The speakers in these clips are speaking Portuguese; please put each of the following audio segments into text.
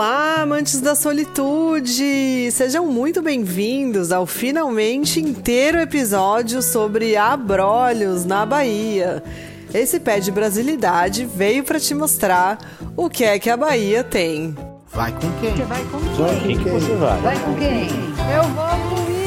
Olá, amantes da solitude! Sejam muito bem-vindos ao finalmente inteiro episódio sobre abrolhos na Bahia. Esse pé de brasilidade veio para te mostrar o que é que a Bahia tem. Vai com quem? Você vai com Vai, quem? quem que você vai? Vai com quem? Eu vou comigo!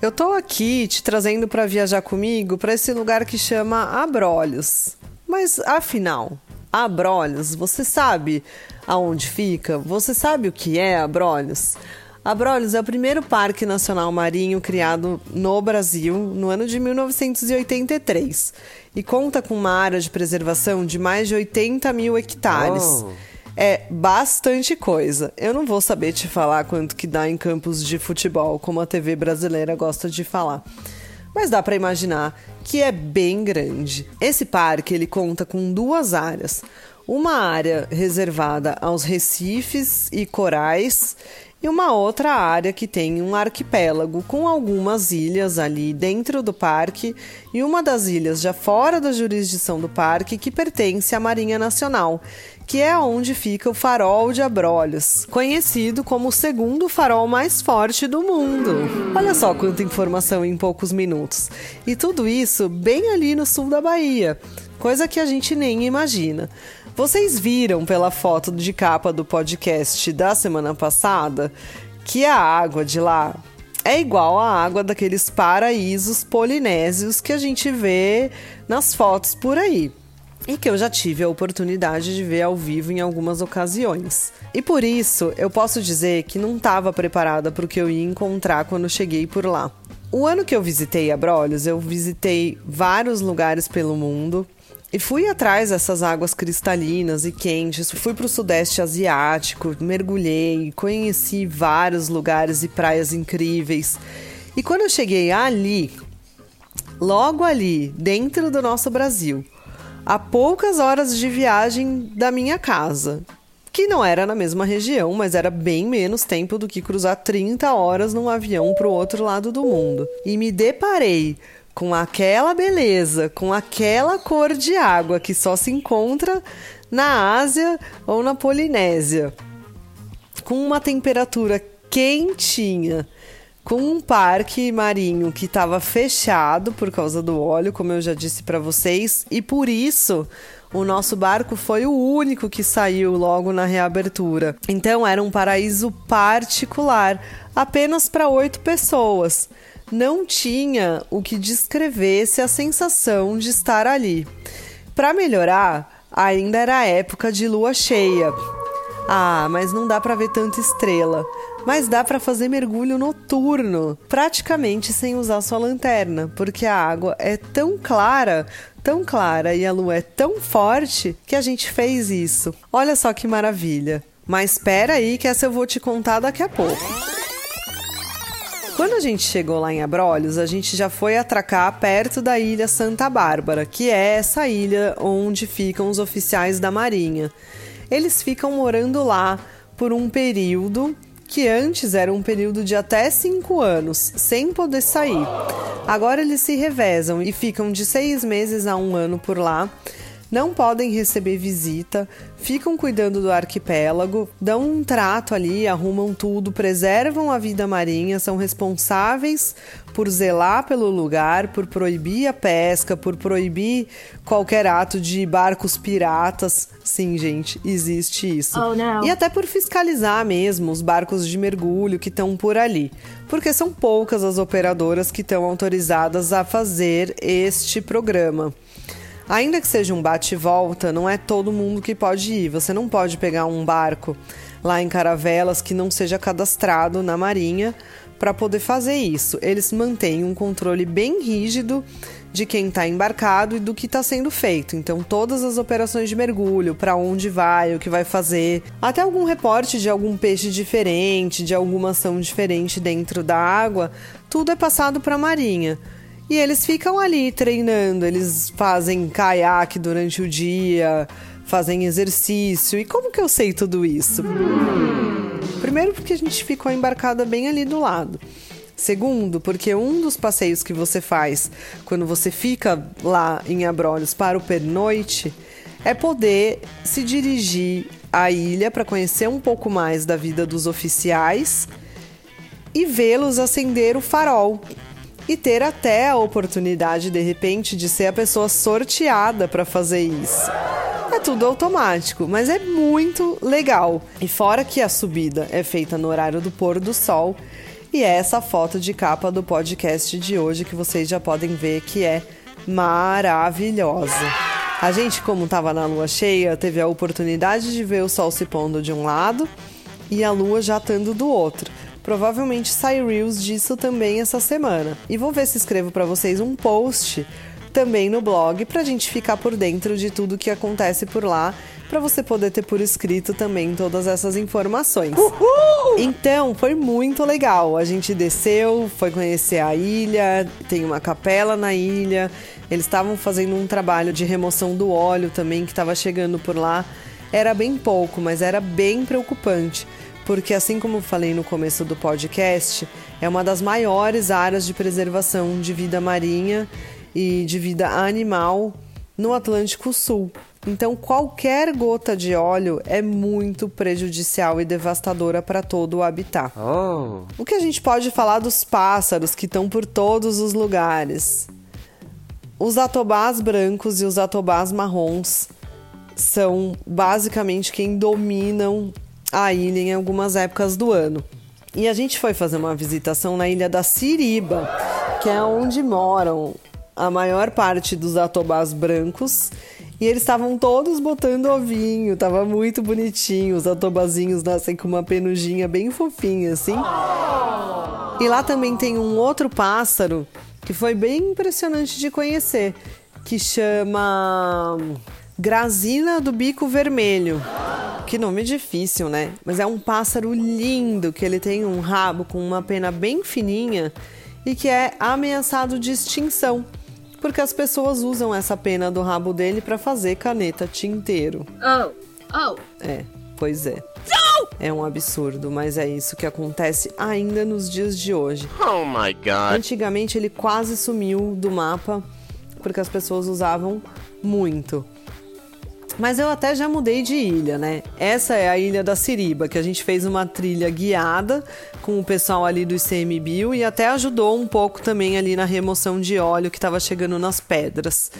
Eu tô aqui te trazendo para viajar comigo para esse lugar que chama Abrolhos. Mas afinal, Abrolhos, você sabe aonde fica? Você sabe o que é Abrolhos? Abrolhos é o primeiro parque nacional marinho criado no Brasil no ano de 1983 e conta com uma área de preservação de mais de 80 mil hectares. Oh. É bastante coisa. Eu não vou saber te falar quanto que dá em campos de futebol, como a TV brasileira gosta de falar. Mas dá para imaginar que é bem grande. Esse parque ele conta com duas áreas. Uma área reservada aos recifes e corais e uma outra área que tem um arquipélago com algumas ilhas ali dentro do parque e uma das ilhas já fora da jurisdição do parque que pertence à Marinha Nacional, que é onde fica o farol de Abrolhos, conhecido como o segundo farol mais forte do mundo. Olha só quanta informação em poucos minutos. E tudo isso bem ali no sul da Bahia, coisa que a gente nem imagina. Vocês viram pela foto de capa do podcast da semana passada que a água de lá é igual à água daqueles paraísos polinésios que a gente vê nas fotos por aí e que eu já tive a oportunidade de ver ao vivo em algumas ocasiões. E por isso eu posso dizer que não estava preparada para o que eu ia encontrar quando cheguei por lá. O ano que eu visitei Abrolhos, eu visitei vários lugares pelo mundo e fui atrás dessas águas cristalinas e quentes. Fui para o Sudeste Asiático, mergulhei, conheci vários lugares e praias incríveis. E quando eu cheguei ali, logo ali, dentro do nosso Brasil, a poucas horas de viagem da minha casa, que não era na mesma região, mas era bem menos tempo do que cruzar 30 horas num avião para o outro lado do mundo. E me deparei com aquela beleza, com aquela cor de água que só se encontra na Ásia ou na Polinésia, com uma temperatura quentinha, com um parque marinho que estava fechado por causa do óleo, como eu já disse para vocês, e por isso o nosso barco foi o único que saiu logo na reabertura. Então era um paraíso particular, apenas para oito pessoas não tinha o que descrevesse a sensação de estar ali. Para melhorar, ainda era época de lua cheia. Ah, mas não dá para ver tanta estrela. Mas dá para fazer mergulho noturno, praticamente sem usar sua lanterna, porque a água é tão clara, tão clara e a lua é tão forte que a gente fez isso. Olha só que maravilha. Mas espera aí que essa eu vou te contar daqui a pouco. Quando a gente chegou lá em Abrolhos, a gente já foi atracar perto da ilha Santa Bárbara, que é essa ilha onde ficam os oficiais da Marinha. Eles ficam morando lá por um período que antes era um período de até cinco anos, sem poder sair. Agora eles se revezam e ficam de seis meses a um ano por lá não podem receber visita, ficam cuidando do arquipélago, dão um trato ali, arrumam tudo, preservam a vida marinha, são responsáveis por zelar pelo lugar, por proibir a pesca, por proibir qualquer ato de barcos piratas. Sim, gente, existe isso. Oh. E até por fiscalizar mesmo os barcos de mergulho que estão por ali, porque são poucas as operadoras que estão autorizadas a fazer este programa. Ainda que seja um bate e volta, não é todo mundo que pode ir. Você não pode pegar um barco lá em Caravelas que não seja cadastrado na Marinha para poder fazer isso. Eles mantêm um controle bem rígido de quem está embarcado e do que está sendo feito. Então, todas as operações de mergulho, para onde vai, o que vai fazer, até algum reporte de algum peixe diferente, de alguma ação diferente dentro da água, tudo é passado para a Marinha. E eles ficam ali treinando, eles fazem caiaque durante o dia, fazem exercício. E como que eu sei tudo isso? Primeiro, porque a gente ficou embarcada bem ali do lado. Segundo, porque um dos passeios que você faz quando você fica lá em Abrolhos para o pernoite é poder se dirigir à ilha para conhecer um pouco mais da vida dos oficiais e vê-los acender o farol e ter até a oportunidade de repente de ser a pessoa sorteada para fazer isso. É tudo automático, mas é muito legal. E fora que a subida é feita no horário do pôr do sol, e é essa foto de capa do podcast de hoje que vocês já podem ver que é maravilhosa. A gente, como estava na lua cheia, teve a oportunidade de ver o sol se pondo de um lado e a lua já estando do outro. Provavelmente sai reels disso também essa semana. E vou ver se escrevo para vocês um post também no blog para a gente ficar por dentro de tudo que acontece por lá, para você poder ter por escrito também todas essas informações. Uhul! Então, foi muito legal. A gente desceu, foi conhecer a ilha, tem uma capela na ilha. Eles estavam fazendo um trabalho de remoção do óleo também que estava chegando por lá. Era bem pouco, mas era bem preocupante porque assim como falei no começo do podcast, é uma das maiores áreas de preservação de vida marinha e de vida animal no Atlântico Sul. Então, qualquer gota de óleo é muito prejudicial e devastadora para todo o habitat. Oh. O que a gente pode falar dos pássaros que estão por todos os lugares? Os atobás brancos e os atobás marrons são basicamente quem dominam a ilha em algumas épocas do ano. E a gente foi fazer uma visitação na ilha da Siriba, que é onde moram a maior parte dos atobás brancos. E eles estavam todos botando ovinho, tava muito bonitinho. Os atobazinhos nascem com uma penugem bem fofinha, assim. E lá também tem um outro pássaro que foi bem impressionante de conhecer, que chama Grazina do Bico Vermelho. Que nome difícil, né? Mas é um pássaro lindo, que ele tem um rabo com uma pena bem fininha e que é ameaçado de extinção, porque as pessoas usam essa pena do rabo dele para fazer caneta tinteiro. Oh, oh. É, pois é. É um absurdo, mas é isso que acontece ainda nos dias de hoje. Oh my god. Antigamente ele quase sumiu do mapa porque as pessoas usavam muito. Mas eu até já mudei de ilha, né? Essa é a ilha da Siriba, que a gente fez uma trilha guiada com o pessoal ali do ICMBio e até ajudou um pouco também ali na remoção de óleo que estava chegando nas pedras.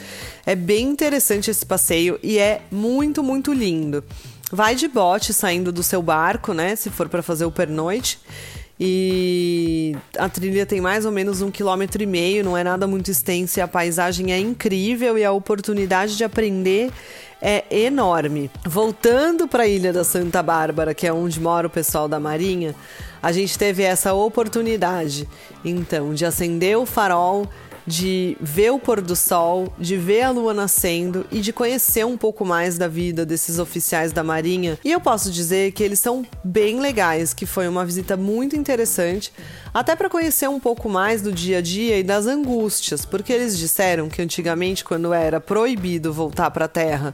É bem interessante esse passeio e é muito, muito lindo. Vai de bote saindo do seu barco, né? Se for para fazer o pernoite. E a trilha tem mais ou menos um quilômetro e meio, não é nada muito extensa e a paisagem é incrível e a oportunidade de aprender é enorme. Voltando para a Ilha da Santa Bárbara, que é onde mora o pessoal da Marinha, a gente teve essa oportunidade, então, de acender o farol de ver o pôr do sol, de ver a lua nascendo e de conhecer um pouco mais da vida desses oficiais da Marinha. E eu posso dizer que eles são bem legais, que foi uma visita muito interessante, até para conhecer um pouco mais do dia a dia e das angústias, porque eles disseram que antigamente, quando era proibido voltar para a Terra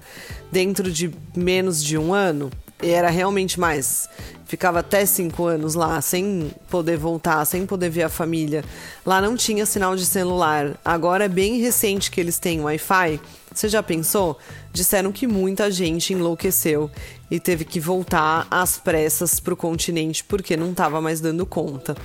dentro de menos de um ano, era realmente mais ficava até cinco anos lá sem poder voltar, sem poder ver a família. Lá não tinha sinal de celular. Agora é bem recente que eles têm Wi-Fi. Você já pensou? Disseram que muita gente enlouqueceu e teve que voltar às pressas para o continente porque não estava mais dando conta.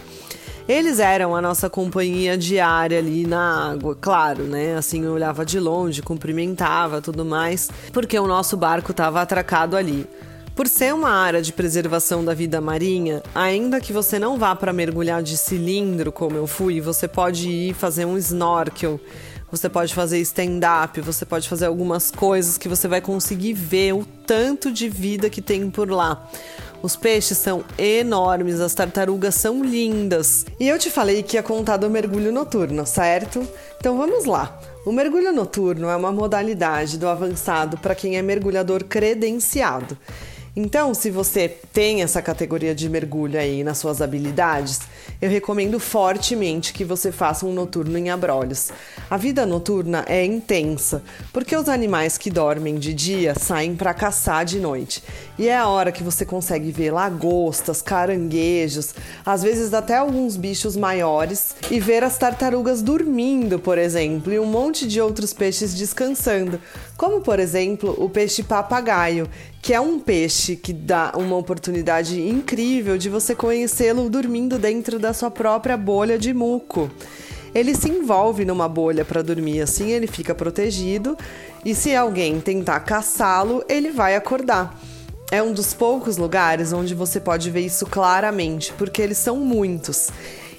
Eles eram a nossa companhia diária ali na água, claro, né? Assim, eu olhava de longe, cumprimentava, tudo mais, porque o nosso barco estava atracado ali. Por ser uma área de preservação da vida marinha, ainda que você não vá para mergulhar de cilindro como eu fui, você pode ir fazer um snorkel, você pode fazer stand-up, você pode fazer algumas coisas que você vai conseguir ver o tanto de vida que tem por lá. Os peixes são enormes, as tartarugas são lindas. E eu te falei que ia contar do mergulho noturno, certo? Então vamos lá. O mergulho noturno é uma modalidade do avançado para quem é mergulhador credenciado. Então, se você tem essa categoria de mergulho aí nas suas habilidades, eu recomendo fortemente que você faça um noturno em abrolhos. A vida noturna é intensa, porque os animais que dormem de dia saem para caçar de noite. E é a hora que você consegue ver lagostas, caranguejos, às vezes até alguns bichos maiores e ver as tartarugas dormindo, por exemplo, e um monte de outros peixes descansando, como por exemplo o peixe papagaio, que é um peixe que dá uma oportunidade incrível de você conhecê-lo dormindo dentro da sua própria bolha de muco. Ele se envolve numa bolha para dormir, assim ele fica protegido e se alguém tentar caçá-lo, ele vai acordar. É um dos poucos lugares onde você pode ver isso claramente, porque eles são muitos.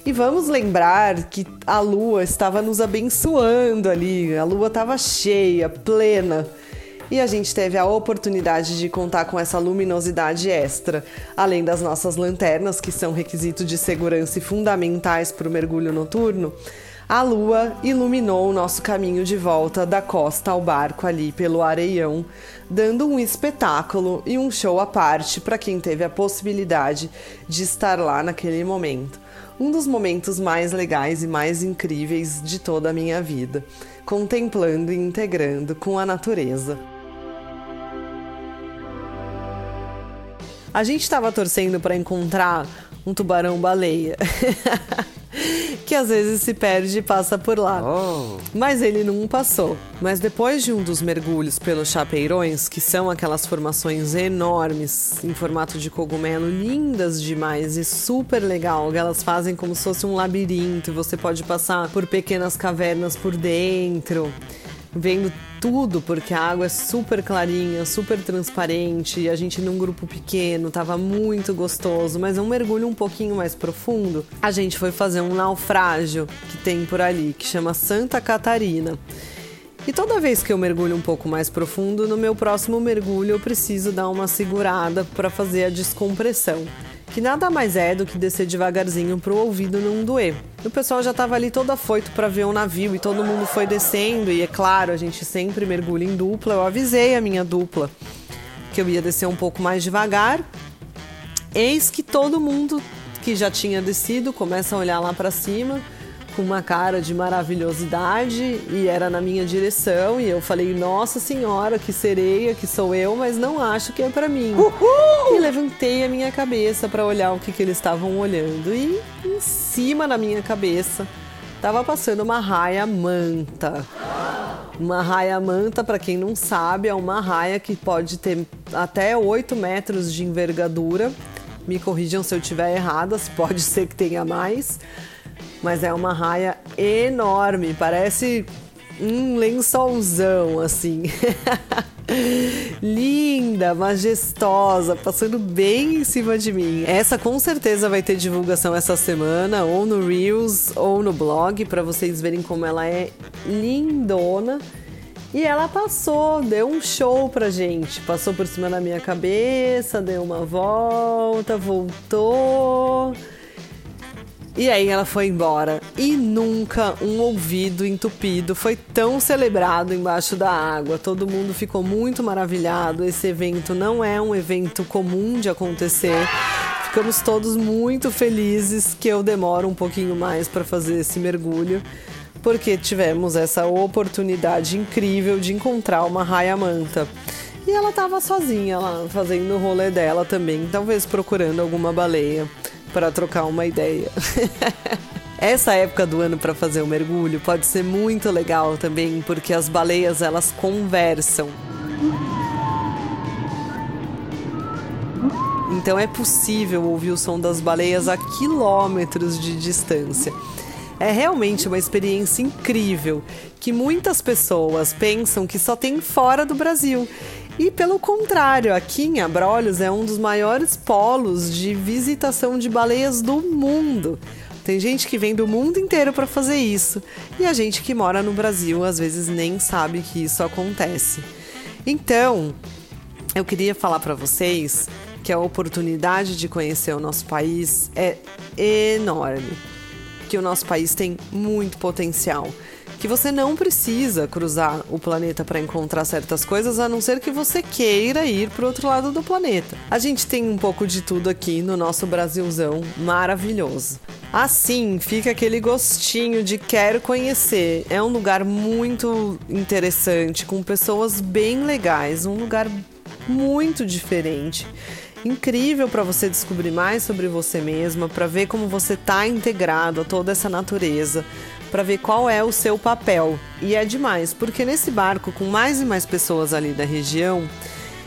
E vamos lembrar que a lua estava nos abençoando ali, a lua estava cheia, plena e a gente teve a oportunidade de contar com essa luminosidade extra, além das nossas lanternas, que são requisito de segurança e fundamentais para o mergulho noturno. A lua iluminou o nosso caminho de volta da costa ao barco ali pelo Areião, dando um espetáculo e um show à parte para quem teve a possibilidade de estar lá naquele momento. Um dos momentos mais legais e mais incríveis de toda a minha vida, contemplando e integrando com a natureza. A gente estava torcendo para encontrar um tubarão-baleia. que às vezes se perde e passa por lá. Oh. Mas ele não passou. Mas depois de um dos mergulhos pelos chapeirões, que são aquelas formações enormes em formato de cogumelo, lindas demais e super legal, que elas fazem como se fosse um labirinto, você pode passar por pequenas cavernas por dentro vendo tudo, porque a água é super clarinha, super transparente, a gente num grupo pequeno, tava muito gostoso, mas é um mergulho um pouquinho mais profundo. A gente foi fazer um naufrágio que tem por ali, que chama Santa Catarina. E toda vez que eu mergulho um pouco mais profundo, no meu próximo mergulho eu preciso dar uma segurada para fazer a descompressão que nada mais é do que descer devagarzinho pro ouvido não doer. O pessoal já tava ali todo afoito para ver o navio e todo mundo foi descendo e é claro, a gente sempre mergulha em dupla. Eu avisei a minha dupla que eu ia descer um pouco mais devagar. Eis que todo mundo que já tinha descido começa a olhar lá para cima com uma cara de maravilhosidade e era na minha direção e eu falei: "Nossa senhora, que sereia que sou eu, mas não acho que é para mim". Uhul! E levantei a minha cabeça para olhar o que, que eles estavam olhando e em cima da minha cabeça estava passando uma raia manta. Uma raia manta, para quem não sabe, é uma raia que pode ter até 8 metros de envergadura. Me corrijam se eu estiver errada, pode ser que tenha mais mas é uma raia enorme, parece um lençolzão assim. Linda, majestosa, passando bem em cima de mim. Essa com certeza vai ter divulgação essa semana, ou no Reels ou no blog, para vocês verem como ela é lindona. E ela passou, deu um show pra gente. Passou por cima da minha cabeça, deu uma volta, voltou e aí ela foi embora. E nunca um ouvido entupido foi tão celebrado embaixo da água. Todo mundo ficou muito maravilhado. Esse evento não é um evento comum de acontecer. Ficamos todos muito felizes que eu demoro um pouquinho mais para fazer esse mergulho, porque tivemos essa oportunidade incrível de encontrar uma raia manta. E ela estava sozinha lá, fazendo o rolê dela também, talvez procurando alguma baleia para trocar uma ideia. Essa época do ano para fazer o mergulho pode ser muito legal também, porque as baleias elas conversam. Então é possível ouvir o som das baleias a quilômetros de distância. É realmente uma experiência incrível que muitas pessoas pensam que só tem fora do Brasil. E pelo contrário, aqui em Abrolhos é um dos maiores polos de visitação de baleias do mundo. Tem gente que vem do mundo inteiro para fazer isso, e a gente que mora no Brasil às vezes nem sabe que isso acontece. Então, eu queria falar para vocês que a oportunidade de conhecer o nosso país é enorme, que o nosso país tem muito potencial que você não precisa cruzar o planeta para encontrar certas coisas, a não ser que você queira ir para outro lado do planeta. A gente tem um pouco de tudo aqui no nosso Brasilzão maravilhoso. Assim, fica aquele gostinho de quero conhecer. É um lugar muito interessante, com pessoas bem legais, um lugar muito diferente incrível para você descobrir mais sobre você mesma, para ver como você está integrado a toda essa natureza, para ver qual é o seu papel. E é demais, porque nesse barco com mais e mais pessoas ali da região,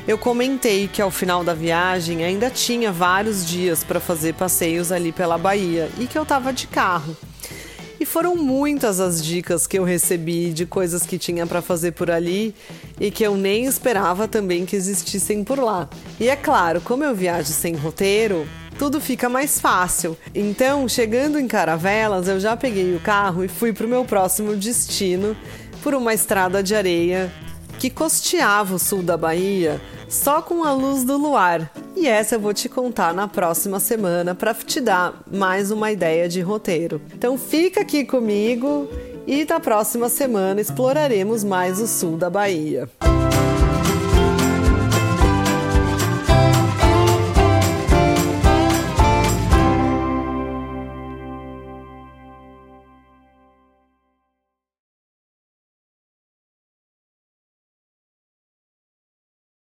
eu comentei que ao final da viagem ainda tinha vários dias para fazer passeios ali pela Bahia e que eu estava de carro. E foram muitas as dicas que eu recebi de coisas que tinha para fazer por ali e que eu nem esperava também que existissem por lá. E é claro, como eu viajo sem roteiro, tudo fica mais fácil. Então, chegando em Caravelas, eu já peguei o carro e fui para o meu próximo destino por uma estrada de areia que costeava o sul da Bahia só com a luz do luar. E essa eu vou te contar na próxima semana para te dar mais uma ideia de roteiro. Então fica aqui comigo e na próxima semana exploraremos mais o sul da Bahia.